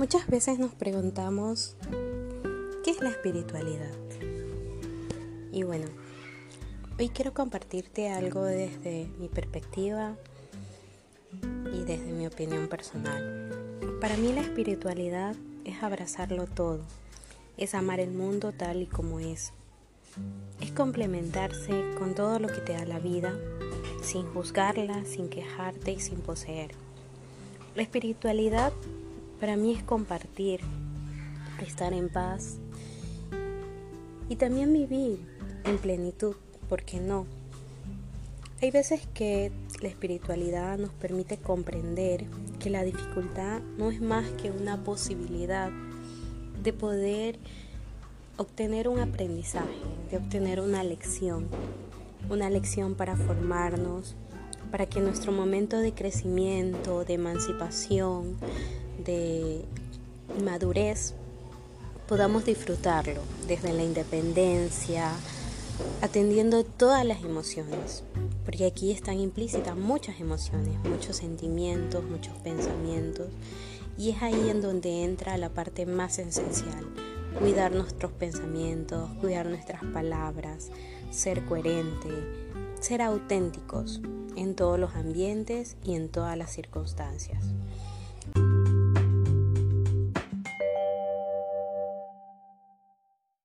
Muchas veces nos preguntamos, ¿qué es la espiritualidad? Y bueno, hoy quiero compartirte algo desde mi perspectiva y desde mi opinión personal. Para mí la espiritualidad es abrazarlo todo, es amar el mundo tal y como es, es complementarse con todo lo que te da la vida, sin juzgarla, sin quejarte y sin poseer. La espiritualidad para mí es compartir, estar en paz y también vivir en plenitud, ¿por qué no? Hay veces que la espiritualidad nos permite comprender que la dificultad no es más que una posibilidad de poder obtener un aprendizaje, de obtener una lección, una lección para formarnos, para que nuestro momento de crecimiento, de emancipación, de madurez podamos disfrutarlo desde la independencia, atendiendo todas las emociones, porque aquí están implícitas muchas emociones, muchos sentimientos, muchos pensamientos, y es ahí en donde entra la parte más esencial, cuidar nuestros pensamientos, cuidar nuestras palabras, ser coherente, ser auténticos en todos los ambientes y en todas las circunstancias.